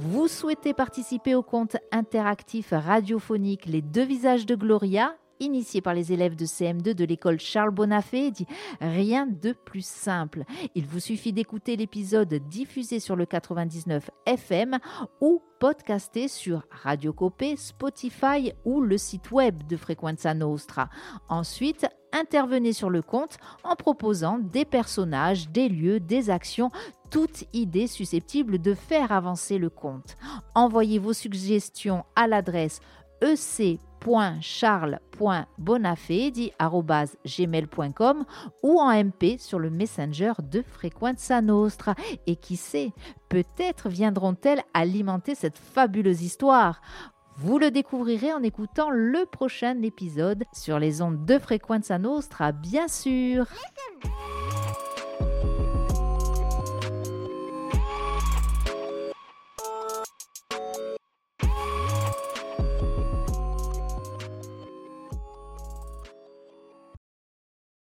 Vous souhaitez participer au compte interactif radiophonique Les deux visages de Gloria initié par les élèves de CM2 de l'école Charles Bonafé, dit rien de plus simple. Il vous suffit d'écouter l'épisode diffusé sur le 99 FM ou podcasté sur Radio Copé, Spotify ou le site web de Frequenza Nostra. Ensuite, intervenez sur le compte en proposant des personnages, des lieux, des actions, toute idée susceptible de faire avancer le compte. Envoyez vos suggestions à l'adresse ec.charles.bonafé.gmail.com ou en MP sur le Messenger de Frequenza Nostra. Et qui sait, peut-être viendront-elles alimenter cette fabuleuse histoire. Vous le découvrirez en écoutant le prochain épisode sur les ondes de Frequenza Nostra, bien sûr.